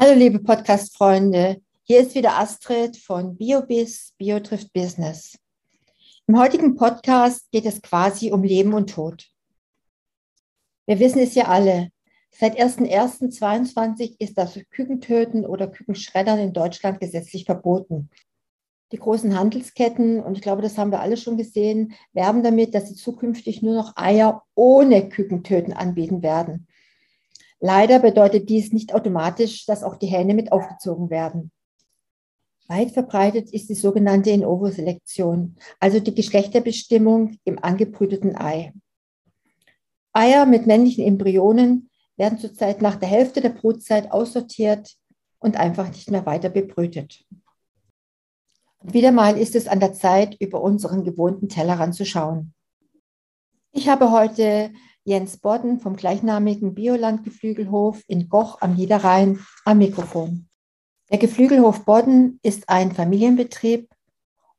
Hallo liebe Podcast-Freunde, hier ist wieder Astrid von BioBiz, Bio trifft Business. Im heutigen Podcast geht es quasi um Leben und Tod. Wir wissen es ja alle, seit 01.01.2022 ist das Kükentöten oder Kükenschreddern in Deutschland gesetzlich verboten. Die großen Handelsketten, und ich glaube, das haben wir alle schon gesehen, werben damit, dass sie zukünftig nur noch Eier ohne Kükentöten anbieten werden. Leider bedeutet dies nicht automatisch, dass auch die Hähne mit aufgezogen werden. Weit verbreitet ist die sogenannte In-Ovo-Selektion, also die Geschlechterbestimmung im angebrüteten Ei. Eier mit männlichen Embryonen werden zurzeit nach der Hälfte der Brutzeit aussortiert und einfach nicht mehr weiter bebrütet. Wieder mal ist es an der Zeit, über unseren gewohnten Tellerrand zu schauen. Ich habe heute Jens Bodden vom gleichnamigen Bioland-Geflügelhof in Goch am Niederrhein am Mikrofon. Der Geflügelhof Bodden ist ein Familienbetrieb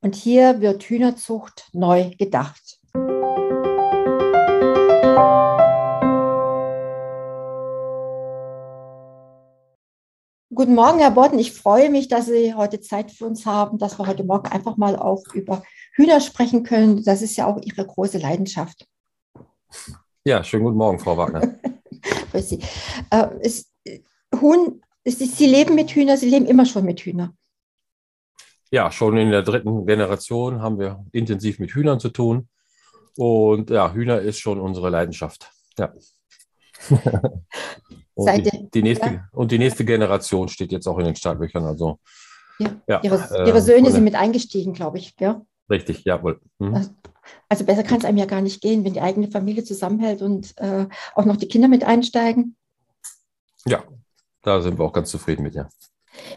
und hier wird Hühnerzucht neu gedacht. Guten Morgen, Herr Bodden. Ich freue mich, dass Sie heute Zeit für uns haben, dass wir heute Morgen einfach mal auch über Hühner sprechen können. Das ist ja auch Ihre große Leidenschaft. Ja, schönen guten Morgen, Frau Wagner. Grüß Sie. Äh, ist, Huhn, ist, Sie leben mit Hühnern, Sie leben immer schon mit Hühnern. Ja, schon in der dritten Generation haben wir intensiv mit Hühnern zu tun. Und ja, Hühner ist schon unsere Leidenschaft. Ja. und, die, die nächste, ja. und die nächste Generation steht jetzt auch in den Startlöchern. Also, ja. ja ihre, äh, ihre Söhne sind mit eingestiegen, glaube ich. Ja? Richtig, jawohl. Mhm. Also besser kann es einem ja gar nicht gehen, wenn die eigene Familie zusammenhält und äh, auch noch die Kinder mit einsteigen. Ja, da sind wir auch ganz zufrieden mit, ja.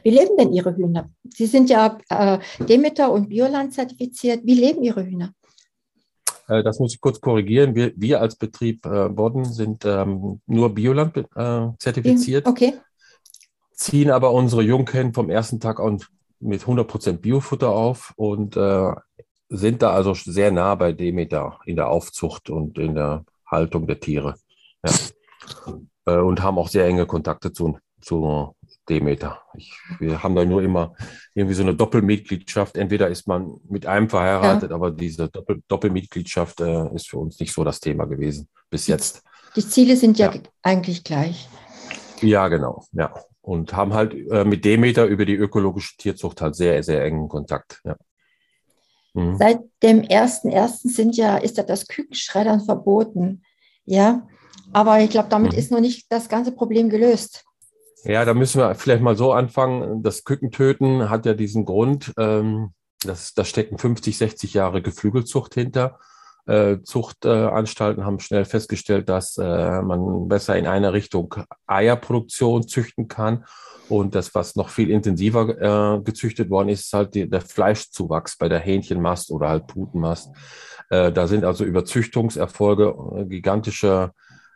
Wie leben denn Ihre Hühner? Sie sind ja äh, Demeter und Bioland zertifiziert. Wie leben Ihre Hühner? Äh, das muss ich kurz korrigieren. Wir, wir als Betrieb äh, Bodden sind ähm, nur Bioland äh, zertifiziert. Okay. Ziehen aber unsere Junghen vom ersten Tag an mit 100% Biofutter auf und äh, sind da also sehr nah bei Demeter in der Aufzucht und in der Haltung der Tiere. Ja. Äh, und haben auch sehr enge Kontakte zu, zu Demeter. Ich, wir haben da nur immer irgendwie so eine Doppelmitgliedschaft. Entweder ist man mit einem verheiratet, ja. aber diese Doppel, Doppelmitgliedschaft äh, ist für uns nicht so das Thema gewesen bis jetzt. Die Ziele sind ja, ja. eigentlich gleich. Ja, genau. Ja. Und haben halt äh, mit Demeter über die ökologische Tierzucht halt sehr, sehr engen Kontakt. Ja. Mhm. Seit dem 1.1. sind ja, ist ja das Kükenschreddern verboten. Ja, aber ich glaube, damit mhm. ist noch nicht das ganze Problem gelöst. Ja, da müssen wir vielleicht mal so anfangen. Das Kükentöten hat ja diesen Grund, ähm, das, da stecken 50, 60 Jahre Geflügelzucht hinter. Äh, Zuchtanstalten äh, haben schnell festgestellt, dass äh, man besser in eine Richtung Eierproduktion züchten kann und das, was noch viel intensiver äh, gezüchtet worden ist, ist halt die, der Fleischzuwachs bei der Hähnchenmast oder halt Putenmast. Äh, da sind also über Züchtungserfolge äh, gigantische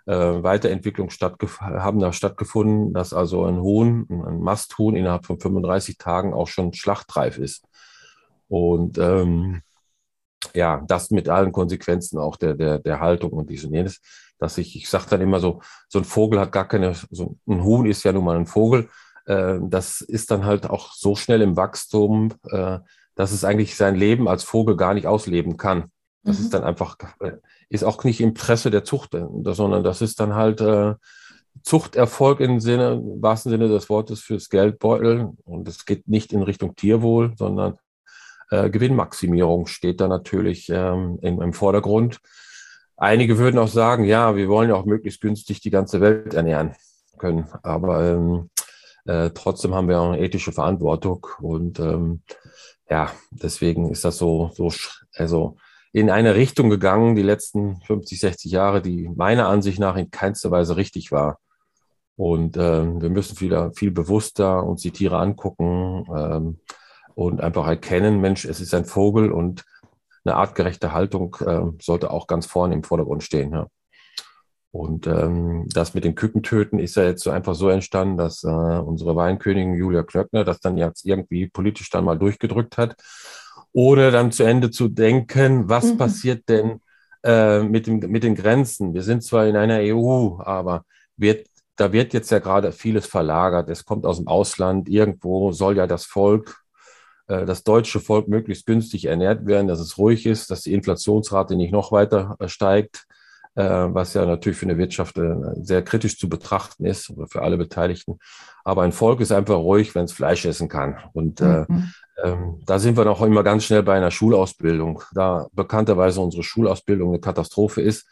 äh, Weiterentwicklung haben da stattgefunden, dass also ein Huhn, ein Masthuhn innerhalb von 35 Tagen auch schon schlachtreif ist. Und ähm, ja, das mit allen Konsequenzen auch der, der, der Haltung und dies und jenes, dass ich, ich sage dann immer so, so ein Vogel hat gar keine, so ein Huhn ist ja nun mal ein Vogel, äh, das ist dann halt auch so schnell im Wachstum, äh, dass es eigentlich sein Leben als Vogel gar nicht ausleben kann. Das mhm. ist dann einfach, äh, ist auch nicht Interesse der Zucht, sondern das ist dann halt Zuchterfolg im Sinne, im wahrsten Sinne des Wortes fürs Geldbeutel. Und es geht nicht in Richtung Tierwohl, sondern äh, Gewinnmaximierung steht da natürlich ähm, im, im Vordergrund. Einige würden auch sagen, ja, wir wollen ja auch möglichst günstig die ganze Welt ernähren können. Aber ähm, äh, trotzdem haben wir auch eine ethische Verantwortung und ähm, ja, deswegen ist das so, so, also in eine Richtung gegangen, die letzten 50, 60 Jahre, die meiner Ansicht nach in keinster Weise richtig war. Und ähm, wir müssen viel, viel bewusster uns die Tiere angucken ähm, und einfach erkennen, Mensch, es ist ein Vogel und eine artgerechte Haltung äh, sollte auch ganz vorne im Vordergrund stehen. Ja. Und ähm, das mit dem Kükentöten ist ja jetzt so einfach so entstanden, dass äh, unsere Weinkönigin Julia Klöckner das dann jetzt irgendwie politisch dann mal durchgedrückt hat, ohne dann zu Ende zu denken, was mhm. passiert denn äh, mit, dem, mit den Grenzen. Wir sind zwar in einer EU, aber wird da wird jetzt ja gerade vieles verlagert. Es kommt aus dem Ausland. Irgendwo soll ja das Volk, äh, das deutsche Volk möglichst günstig ernährt werden, dass es ruhig ist, dass die Inflationsrate nicht noch weiter äh, steigt, was ja natürlich für eine Wirtschaft äh, sehr kritisch zu betrachten ist oder für alle Beteiligten. Aber ein Volk ist einfach ruhig, wenn es Fleisch essen kann. Und äh, mhm. ähm, da sind wir noch immer ganz schnell bei einer Schulausbildung. Da bekannterweise unsere Schulausbildung eine Katastrophe ist,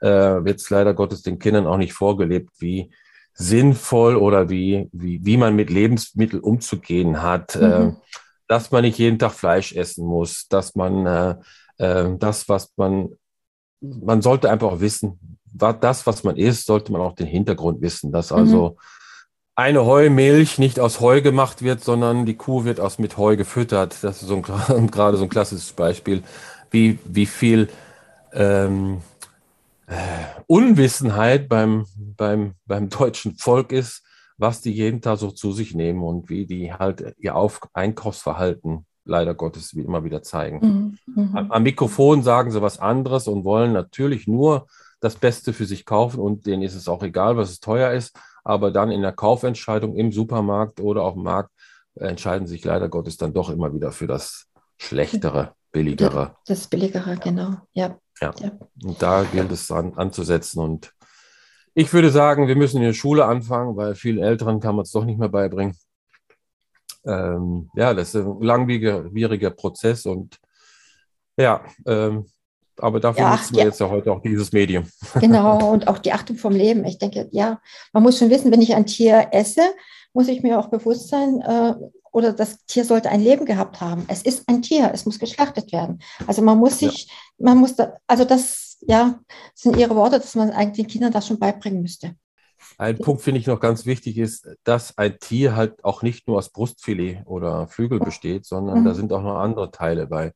äh, wird es leider Gottes den Kindern auch nicht vorgelebt, wie sinnvoll oder wie, wie, wie man mit Lebensmitteln umzugehen hat. Mhm. Äh, dass man nicht jeden Tag Fleisch essen muss, dass man äh, äh, das, was man, man sollte einfach auch wissen, was, das, was man isst, sollte man auch den Hintergrund wissen, dass also mhm. eine Heumilch nicht aus Heu gemacht wird, sondern die Kuh wird aus mit Heu gefüttert. Das ist so ein, gerade so ein klassisches Beispiel, wie, wie viel ähm, äh, Unwissenheit beim, beim, beim deutschen Volk ist, was die jeden Tag so zu sich nehmen und wie die halt ihr Auf Einkaufsverhalten leider Gottes wie immer wieder zeigen. Mhm. mhm. Am, am Mikrofon sagen sie was anderes und wollen natürlich nur das Beste für sich kaufen und denen ist es auch egal, was es teuer ist, aber dann in der Kaufentscheidung im Supermarkt oder auf dem Markt entscheiden sich leider Gottes dann doch immer wieder für das Schlechtere, Billigere. Das Billigere, genau, ja. Ja. ja. Und da gilt es an, anzusetzen. Und ich würde sagen, wir müssen in der Schule anfangen, weil vielen Älteren kann man es doch nicht mehr beibringen. Ähm, ja, das ist ein langwieriger Prozess und ja, ähm, aber dafür ja, nutzen wir jetzt ja heute auch dieses Medium. Genau, und auch die Achtung vom Leben. Ich denke, ja, man muss schon wissen, wenn ich ein Tier esse, muss ich mir auch bewusst sein, äh, oder das Tier sollte ein Leben gehabt haben. Es ist ein Tier, es muss geschlachtet werden. Also man muss sich, ja. man muss, da, also das, ja, sind Ihre Worte, dass man eigentlich den Kindern das schon beibringen müsste. Ein Punkt finde ich noch ganz wichtig ist, dass ein Tier halt auch nicht nur aus Brustfilet oder Flügel besteht, sondern mhm. da sind auch noch andere Teile bei.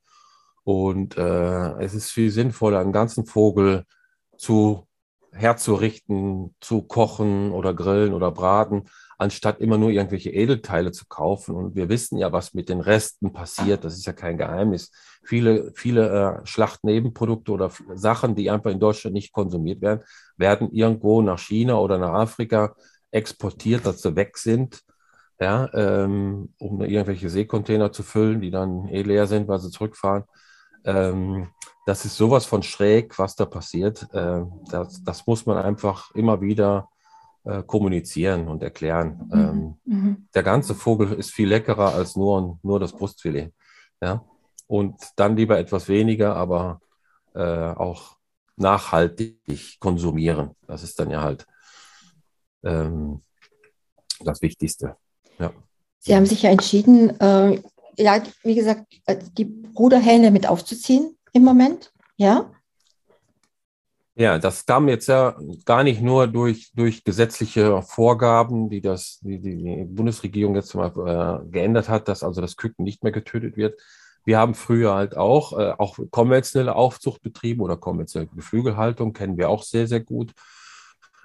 Und äh, es ist viel sinnvoller, einen ganzen Vogel zu herzurichten, zu kochen oder grillen oder braten, anstatt immer nur irgendwelche Edelteile zu kaufen. Und wir wissen ja, was mit den Resten passiert. Das ist ja kein Geheimnis. Viele, viele äh, Schlachtnebenprodukte oder Sachen, die einfach in Deutschland nicht konsumiert werden, werden irgendwo nach China oder nach Afrika exportiert, dass sie weg sind, ja, ähm, um irgendwelche Seekontainer zu füllen, die dann eh leer sind, weil sie zurückfahren. Ähm, das ist sowas von schräg, was da passiert. Äh, das, das muss man einfach immer wieder äh, kommunizieren und erklären. Mhm. Ähm, mhm. Der ganze Vogel ist viel leckerer als nur, nur das Brustfilet. Ja? Und dann lieber etwas weniger, aber äh, auch nachhaltig konsumieren. Das ist dann ja halt ähm, das Wichtigste. Ja. Sie haben sich ja entschieden, äh, ja, wie gesagt, äh, die Bruderhähne mit aufzuziehen im Moment. Ja. Ja, das kam jetzt ja gar nicht nur durch, durch gesetzliche Vorgaben, die das, die, die Bundesregierung jetzt mal äh, geändert hat, dass also das Küken nicht mehr getötet wird. Wir haben früher halt auch, äh, auch konventionelle Aufzucht betrieben oder konventionelle Geflügelhaltung, kennen wir auch sehr, sehr gut.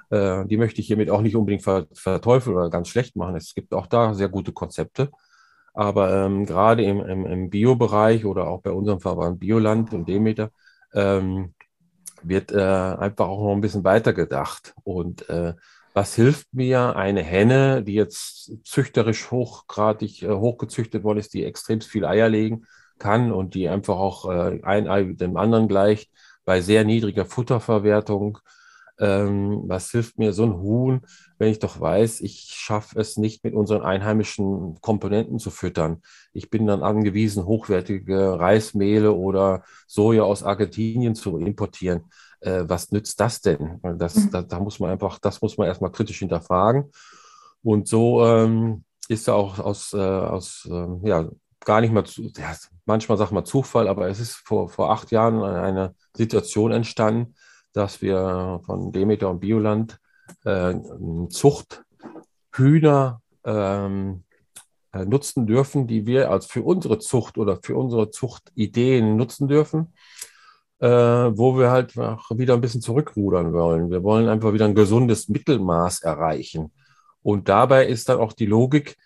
Äh, die möchte ich hiermit auch nicht unbedingt verteufeln oder ganz schlecht machen. Es gibt auch da sehr gute Konzepte. Aber ähm, gerade im, im, im Bio-Bereich oder auch bei unserem Verband Bioland und Demeter ähm, wird äh, einfach auch noch ein bisschen weiter gedacht. Und äh, was hilft mir eine Henne, die jetzt züchterisch hochgradig äh, hochgezüchtet worden ist, die extrem viel Eier legen kann und die einfach auch äh, ein Ei dem anderen gleicht, bei sehr niedriger Futterverwertung ähm, was hilft mir so ein Huhn, wenn ich doch weiß, ich schaffe es nicht mit unseren einheimischen Komponenten zu füttern. Ich bin dann angewiesen, hochwertige Reismehle oder Soja aus Argentinien zu importieren. Äh, was nützt das denn? Das, mhm. da, da, muss man einfach, das muss man erstmal kritisch hinterfragen. Und so ähm, ist ja auch aus, äh, aus äh, ja, gar nicht mal, zu, ja, manchmal sagt man Zufall, aber es ist vor, vor acht Jahren eine Situation entstanden, dass wir von Demeter und Bioland äh, Zuchthühner ähm, äh, nutzen dürfen, die wir als für unsere Zucht oder für unsere Zuchtideen nutzen dürfen, äh, wo wir halt wieder ein bisschen zurückrudern wollen. Wir wollen einfach wieder ein gesundes Mittelmaß erreichen. Und dabei ist dann auch die Logik,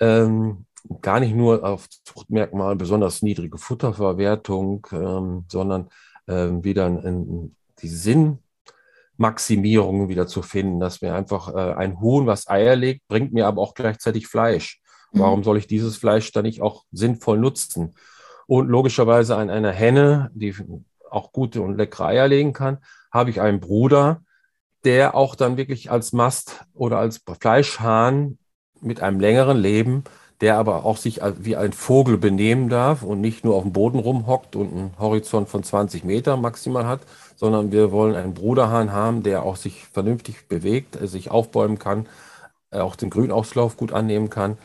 ähm, gar nicht nur auf Zuchtmerkmal besonders niedrige Futterverwertung, ähm, sondern ähm, wieder ein, ein, die Sinnmaximierung wieder zu finden, dass wir einfach äh, ein Huhn, was Eier legt, bringt mir aber auch gleichzeitig Fleisch. Mhm. Warum soll ich dieses Fleisch dann nicht auch sinnvoll nutzen? Und logischerweise an einer Henne, die auch gute und leckere Eier legen kann, habe ich einen Bruder, der auch dann wirklich als Mast oder als Fleischhahn mit einem längeren Leben, der aber auch sich wie ein Vogel benehmen darf und nicht nur auf dem Boden rumhockt und einen Horizont von 20 Meter maximal hat, sondern wir wollen einen Bruderhahn haben, der auch sich vernünftig bewegt, sich aufbäumen kann, auch den Grünauslauf gut annehmen kann,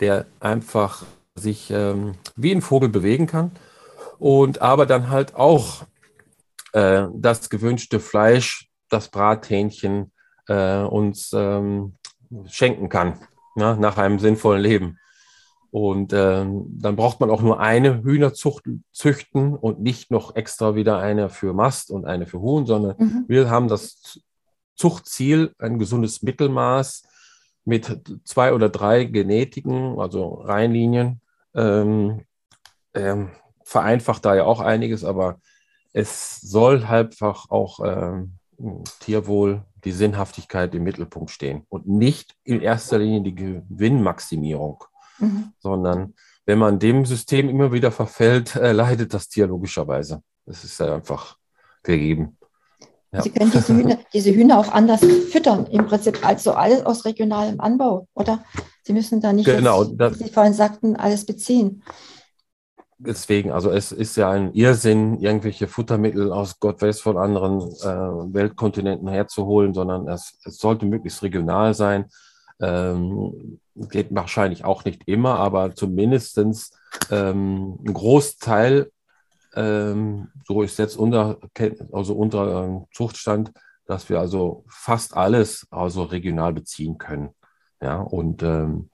der einfach sich ähm, wie ein Vogel bewegen kann und aber dann halt auch äh, das gewünschte Fleisch, das Brathähnchen äh, uns ähm, schenken kann ne, nach einem sinnvollen Leben. Und ähm, dann braucht man auch nur eine Hühnerzucht züchten und nicht noch extra wieder eine für Mast und eine für Huhn, sondern mhm. wir haben das Zuchtziel, ein gesundes Mittelmaß mit zwei oder drei Genetiken, also Reinlinien. Ähm, ähm, vereinfacht da ja auch einiges, aber es soll einfach auch ähm, Tierwohl, die Sinnhaftigkeit im Mittelpunkt stehen und nicht in erster Linie die Gewinnmaximierung, mhm. sondern wenn man dem System immer wieder verfällt, äh, leidet das Tier logischerweise. Das ist ja einfach gegeben. Ja. Sie können diese Hühner, diese Hühner auch anders füttern, im Prinzip, also alles aus regionalem Anbau, oder? Sie müssen da nicht, genau, das, wie Sie vorhin sagten, alles beziehen deswegen, also es ist ja ein Irrsinn, irgendwelche Futtermittel aus Gott weiß von anderen äh, Weltkontinenten herzuholen, sondern es, es sollte möglichst regional sein. Ähm, geht wahrscheinlich auch nicht immer, aber zumindestens ähm, ein Großteil, ähm, so ist jetzt unser, also unser äh, Zuchtstand, dass wir also fast alles also regional beziehen können. Ja, und ähm,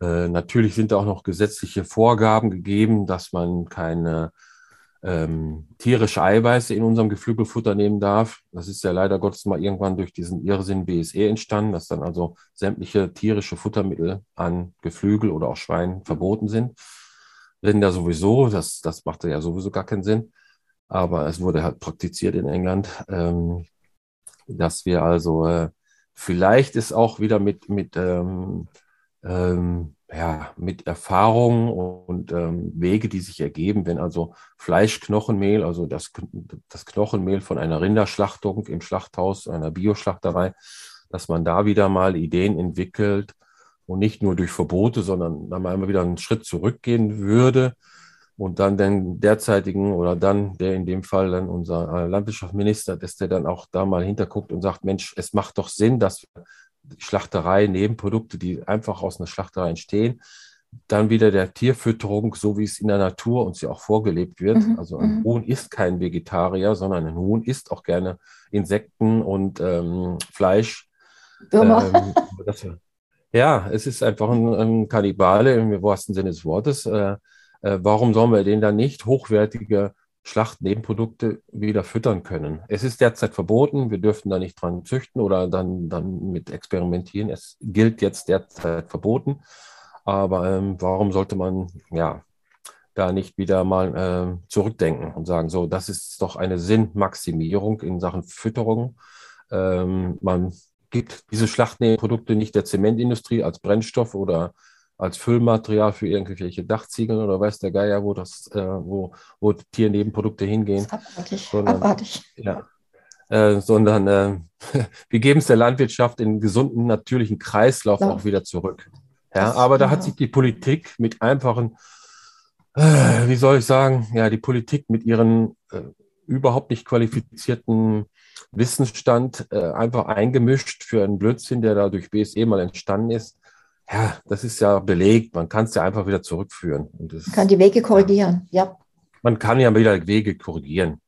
äh, natürlich sind da auch noch gesetzliche Vorgaben gegeben, dass man keine ähm, tierische Eiweiße in unserem Geflügelfutter nehmen darf. Das ist ja leider Gottes mal irgendwann durch diesen Irrsinn BSE entstanden, dass dann also sämtliche tierische Futtermittel an Geflügel oder auch Schweinen verboten sind. Rinder sowieso, das, das machte ja sowieso gar keinen Sinn. Aber es wurde halt praktiziert in England, ähm, dass wir also äh, vielleicht ist auch wieder mit, mit ähm, ähm, ja, mit Erfahrungen und ähm, Wege, die sich ergeben, wenn also Fleischknochenmehl, also das, das Knochenmehl von einer Rinderschlachtung im Schlachthaus, einer Bioschlachterei, dass man da wieder mal Ideen entwickelt und nicht nur durch Verbote, sondern dann mal wieder einen Schritt zurückgehen würde und dann den derzeitigen oder dann der in dem Fall dann unser äh, Landwirtschaftsminister, dass der dann auch da mal hinterguckt und sagt, Mensch, es macht doch Sinn, dass wir Schlachterei, Nebenprodukte, die einfach aus einer Schlachterei entstehen. Dann wieder der Tierfütterung, so wie es in der Natur uns ja auch vorgelebt wird. Mhm. Also ein mhm. Huhn ist kein Vegetarier, sondern ein Huhn isst auch gerne Insekten und ähm, Fleisch. Ähm, das, ja, es ist einfach ein, ein Kannibale im wahrsten Sinne des Wortes. Äh, äh, warum sollen wir den dann nicht hochwertige Schlachtnebenprodukte wieder füttern können. Es ist derzeit verboten, wir dürfen da nicht dran züchten oder dann, dann mit experimentieren. Es gilt jetzt derzeit verboten. Aber ähm, warum sollte man ja da nicht wieder mal äh, zurückdenken und sagen, so, das ist doch eine Sinnmaximierung in Sachen Fütterung. Ähm, man gibt diese Schlachtnebenprodukte nicht der Zementindustrie als Brennstoff oder als Füllmaterial für irgendwelche Dachziegeln oder weiß der Geier, wo das, äh, wo, wo Tiernebenprodukte hingehen. abartig. Sondern, abartig. Ja, äh, sondern äh, wir geben es der Landwirtschaft in gesunden, natürlichen Kreislauf ja. auch wieder zurück. Ja, das, aber da ja. hat sich die Politik mit einfachen, äh, wie soll ich sagen, ja, die Politik mit ihren äh, überhaupt nicht qualifizierten Wissensstand äh, einfach eingemischt für einen Blödsinn, der da durch BSE mal entstanden ist ja, das ist ja belegt. Man kann es ja einfach wieder zurückführen. Man kann die Wege korrigieren, ja. Man kann ja wieder Wege korrigieren.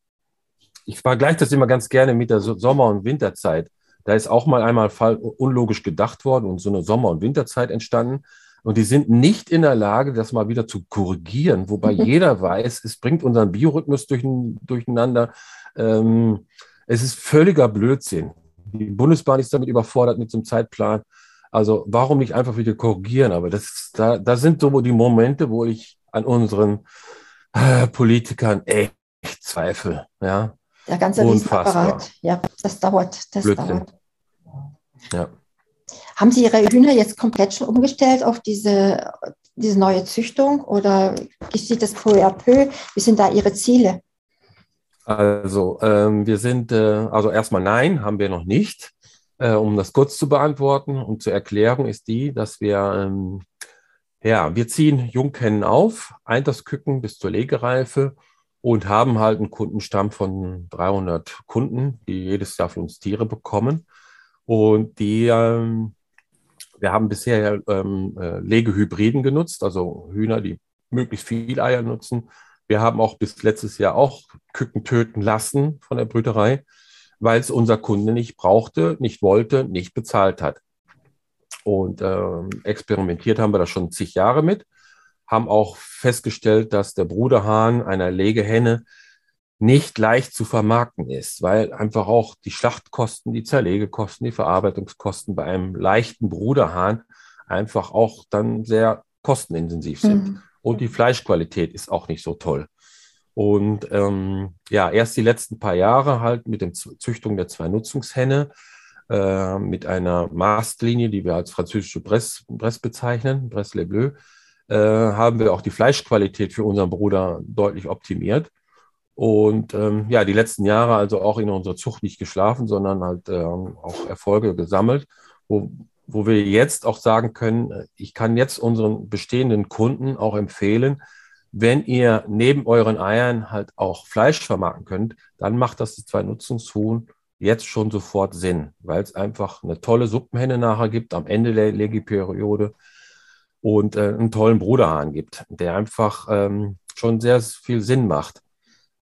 Ich vergleiche das immer ganz gerne mit der Sommer- und Winterzeit. Da ist auch mal einmal unlogisch gedacht worden und so eine Sommer- und Winterzeit entstanden. Und die sind nicht in der Lage, das mal wieder zu korrigieren, wobei jeder weiß, es bringt unseren Biorhythmus durcheinander. Ähm, es ist völliger Blödsinn. Die Bundesbahn ist damit überfordert mit so einem Zeitplan. Also warum nicht einfach wieder korrigieren? Aber das, da, da sind so die Momente, wo ich an unseren äh, Politikern echt zweifle. Ja, Der ganze Riesenapparat. Ja, das dauert. Das Blödsinn. dauert. Ja. Haben Sie Ihre Hühner jetzt komplett schon umgestellt auf diese, diese neue Züchtung oder geschieht das peu à peu? Wie sind da Ihre Ziele? Also, ähm, wir sind, äh, also erstmal nein, haben wir noch nicht. Äh, um das kurz zu beantworten und zu erklären, ist die, dass wir, ähm, ja, wir ziehen Junghennen auf, Eintersküken bis zur Legereife und haben halt einen Kundenstamm von 300 Kunden, die jedes Jahr von uns Tiere bekommen. Und die, ähm, wir haben bisher ähm, äh, Legehybriden genutzt, also Hühner, die möglichst viel Eier nutzen. Wir haben auch bis letztes Jahr auch Küken töten lassen von der Brüterei, weil es unser Kunde nicht brauchte, nicht wollte, nicht bezahlt hat. Und ähm, experimentiert haben wir da schon zig Jahre mit haben auch festgestellt, dass der Bruderhahn einer Legehenne nicht leicht zu vermarkten ist, weil einfach auch die Schlachtkosten, die Zerlegekosten, die Verarbeitungskosten bei einem leichten Bruderhahn einfach auch dann sehr kostenintensiv sind. Mhm. Und die Fleischqualität ist auch nicht so toll. Und ähm, ja, erst die letzten paar Jahre halt mit der Züchtung der zwei Nutzungshenne, äh, mit einer Mastlinie, die wir als französische Bresse, Bresse bezeichnen, Bresse Le Bleu, äh, haben wir auch die Fleischqualität für unseren Bruder deutlich optimiert. Und ähm, ja, die letzten Jahre also auch in unserer Zucht nicht geschlafen, sondern halt ähm, auch Erfolge gesammelt, wo, wo wir jetzt auch sagen können, äh, ich kann jetzt unseren bestehenden Kunden auch empfehlen, wenn ihr neben euren Eiern halt auch Fleisch vermarkten könnt, dann macht das die zwei Nutzungshuhn jetzt schon sofort Sinn, weil es einfach eine tolle Suppenhenne nachher gibt am Ende der Legiperiode, und äh, einen tollen Bruderhahn gibt, der einfach ähm, schon sehr viel Sinn macht.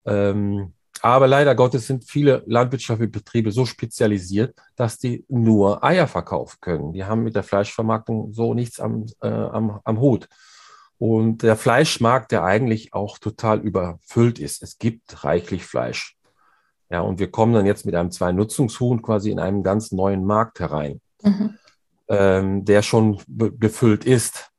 Ähm, aber leider Gottes sind viele landwirtschaftliche Betriebe so spezialisiert, dass die nur Eier verkaufen können. Die haben mit der Fleischvermarktung so nichts am, äh, am, am Hut. Und der Fleischmarkt, der eigentlich auch total überfüllt ist. Es gibt reichlich Fleisch. Ja, und wir kommen dann jetzt mit einem Zwei-Nutzungshuhn quasi in einen ganz neuen Markt herein. Mhm ähm, der schon gefüllt ist.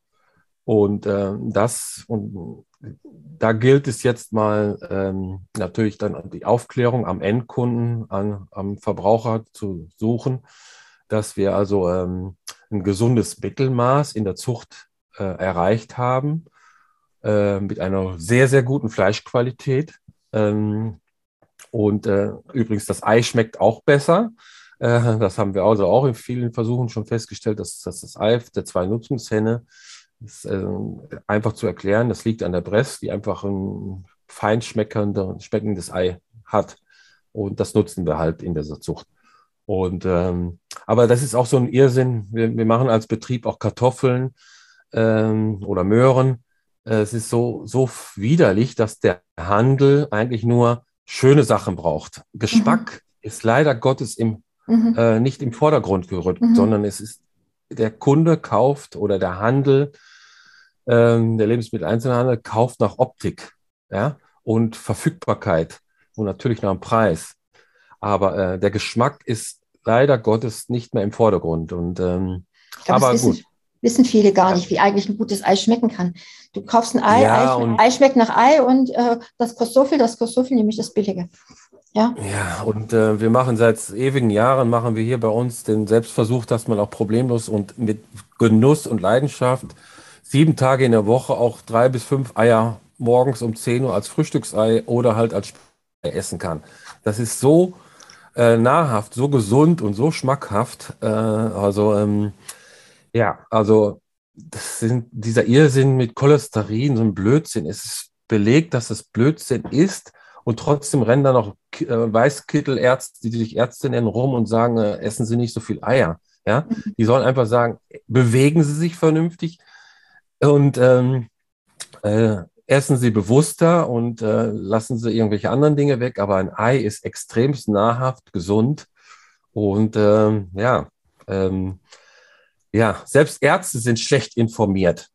Und äh, das, und da gilt es jetzt mal ähm, natürlich dann die Aufklärung am Endkunden, an, am Verbraucher zu suchen, dass wir also ähm, ein gesundes Mittelmaß in der Zucht äh, erreicht haben, äh, mit einer sehr, sehr guten Fleischqualität. Ähm, und äh, übrigens, das Ei schmeckt auch besser. Äh, das haben wir also auch in vielen Versuchen schon festgestellt, dass, dass das Ei der zwei Nutzungshenne ist äh, einfach zu erklären. Das liegt an der Brest, die einfach ein fein schmeckendes Ei hat. Und das nutzen wir halt in dieser Zucht. Und ähm, aber das ist auch so ein Irrsinn. Wir, wir machen als Betrieb auch Kartoffeln ähm, oder Möhren. Äh, es ist so, so widerlich, dass der Handel eigentlich nur schöne Sachen braucht. Geschmack mhm. ist leider Gottes im mhm. äh, nicht im Vordergrund gerückt, mhm. sondern es ist, der Kunde kauft oder der Handel, ähm, der Lebensmitteleinzelhandel kauft nach Optik ja, und Verfügbarkeit und natürlich nach dem Preis. Aber äh, der Geschmack ist leider Gottes nicht mehr im Vordergrund. Und, ähm, glaub, aber gut. Wissen viele gar nicht, wie eigentlich ein gutes Ei schmecken kann. Du kaufst ein Ei, ja, Ei, Ei, schmeckt nach Ei und äh, das kostet so viel, das kostet so viel, nämlich das Billige. Ja, ja und äh, wir machen seit ewigen Jahren, machen wir hier bei uns den Selbstversuch, dass man auch problemlos und mit Genuss und Leidenschaft sieben Tage in der Woche auch drei bis fünf Eier morgens um 10 Uhr als Frühstücksei oder halt als Ei essen kann. Das ist so äh, nahrhaft, so gesund und so schmackhaft. Äh, also ähm, ja, also das sind dieser Irrsinn mit Cholesterin, so ein Blödsinn. Es ist belegt, dass es Blödsinn ist, und trotzdem rennen da noch äh, Weißkittelärzte, die sich Ärzte nennen, rum und sagen, äh, essen Sie nicht so viel Eier. Ja? Mhm. Die sollen einfach sagen, bewegen Sie sich vernünftig und ähm, äh, essen Sie bewusster und äh, lassen Sie irgendwelche anderen Dinge weg. Aber ein Ei ist extremst nahrhaft, gesund und ähm, ja, ähm, ja, selbst Ärzte sind schlecht informiert.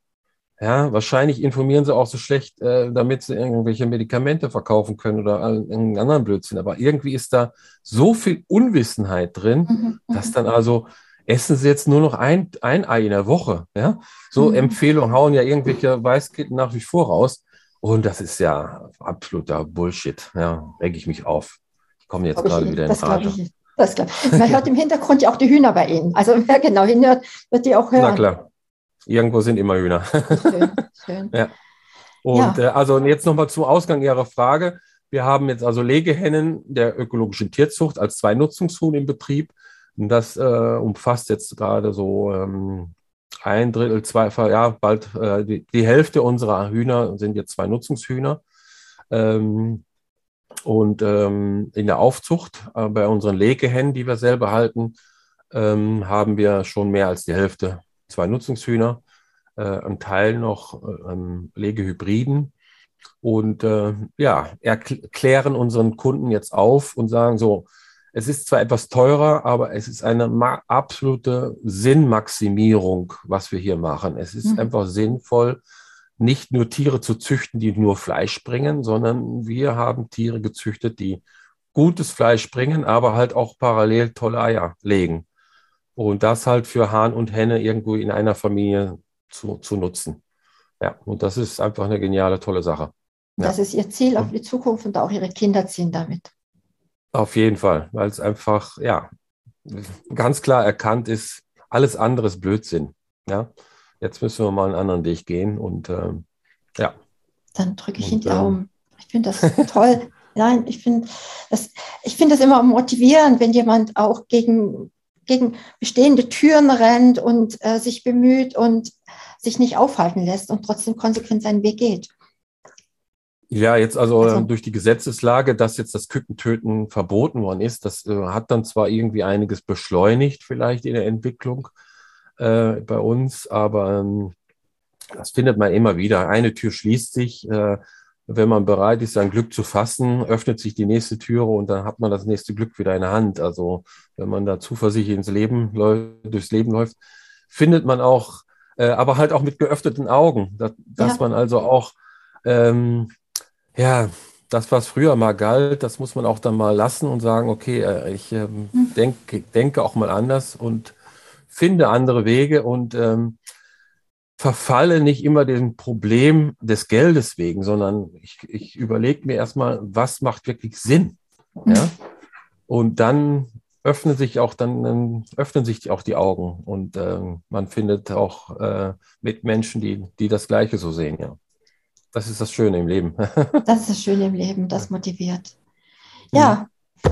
Ja, wahrscheinlich informieren sie auch so schlecht, äh, damit sie irgendwelche Medikamente verkaufen können oder irgendeinen anderen Blödsinn. Aber irgendwie ist da so viel Unwissenheit drin, mhm, mhm. dass dann also essen sie jetzt nur noch ein, ein Ei in der Woche. Ja, so mhm. Empfehlungen hauen ja irgendwelche Weißkitten nach wie vor raus. Und das ist ja absoluter Bullshit. Ja, reg ich mich auf. komme jetzt gerade wieder in Rage. Ich, das klar. Man hört im Hintergrund ja auch die Hühner bei Ihnen. Also wer genau hinhört, wird die auch hören. Na klar. Irgendwo sind immer Hühner. Schön, schön. ja. Und ja. Äh, also jetzt nochmal zum Ausgang Ihrer Frage. Wir haben jetzt also Legehennen der ökologischen Tierzucht als zwei Nutzungshuhn im Betrieb. Und das äh, umfasst jetzt gerade so ähm, ein Drittel, zwei, ja, bald äh, die, die, Hälfte unserer Hühner sind jetzt zwei Nutzungshühner. Ähm, und ähm, in der Aufzucht äh, bei unseren Legehennen, die wir selber halten, ähm, haben wir schon mehr als die Hälfte zwei Nutzungshühner, äh, ein Teil noch äh, ähm, Legehybriden. Und äh, ja, erklären unseren Kunden jetzt auf und sagen so, es ist zwar etwas teurer, aber es ist eine absolute Sinnmaximierung, was wir hier machen. Es ist mhm. einfach sinnvoll, nicht nur Tiere zu züchten, die nur Fleisch bringen, sondern wir haben Tiere gezüchtet, die gutes Fleisch bringen, aber halt auch parallel tolle Eier legen. Und das halt für Hahn und Henne irgendwo in einer Familie zu, zu nutzen. Ja, und das ist einfach eine geniale, tolle Sache. Ja. Das ist Ihr Ziel auf die Zukunft und auch Ihre Kinder ziehen damit. Auf jeden Fall, weil es einfach, ja, ganz klar erkannt ist, alles andere ist Blödsinn. Ja, jetzt müssen wir mal einen anderen Weg gehen und ähm, ja. Dann drücke ich und, Daumen. Ähm, ich finde das toll. Nein, ich finde das, ich das immer motivierend, wenn jemand auch gegen, gegen bestehende Türen rennt und äh, sich bemüht und sich nicht aufhalten lässt und trotzdem konsequent seinen Weg geht. Ja, jetzt also, also, durch die Gesetzeslage, dass jetzt das Kückentöten verboten worden ist, das äh, hat dann zwar irgendwie einiges beschleunigt vielleicht in der Entwicklung äh, bei uns, aber ähm, das findet man immer wieder. Eine Tür schließt sich, äh, wenn man bereit ist, sein Glück zu fassen, öffnet sich die nächste Türe und dann hat man das nächste Glück wieder in der Hand. Also wenn man da zuversichtlich ins Leben durchs Leben läuft, findet man auch, äh, aber halt auch mit geöffneten Augen, dass, dass man also auch ähm, ja, das, was früher mal galt, das muss man auch dann mal lassen und sagen, okay, äh, ich mhm. denke, denke auch mal anders und finde andere Wege und ähm, verfalle nicht immer dem Problem des Geldes wegen, sondern ich, ich überlege mir erstmal, was macht wirklich Sinn. Mhm. Ja? Und dann öffnen sich auch dann, öffnen sich auch die Augen und äh, man findet auch äh, Mitmenschen, die, die das Gleiche so sehen, ja. Das ist das Schöne im Leben. das ist das Schöne im Leben, das motiviert. Ja,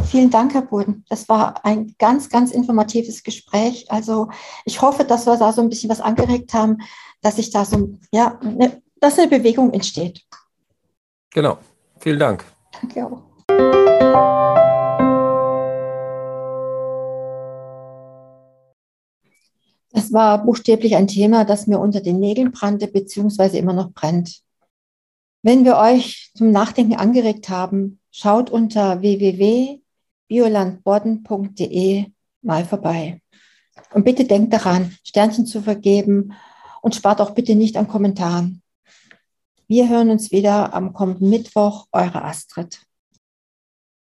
vielen Dank, Herr Boden. Das war ein ganz, ganz informatives Gespräch. Also ich hoffe, dass wir da so ein bisschen was angeregt haben, dass sich da so, ja, eine, dass eine Bewegung entsteht. Genau. Vielen Dank. Danke auch. Das war buchstäblich ein Thema, das mir unter den Nägeln brannte, beziehungsweise immer noch brennt. Wenn wir euch zum Nachdenken angeregt haben, schaut unter www.biolandbodden.de mal vorbei. Und bitte denkt daran, Sternchen zu vergeben und spart auch bitte nicht an Kommentaren. Wir hören uns wieder am kommenden Mittwoch. Eure Astrid.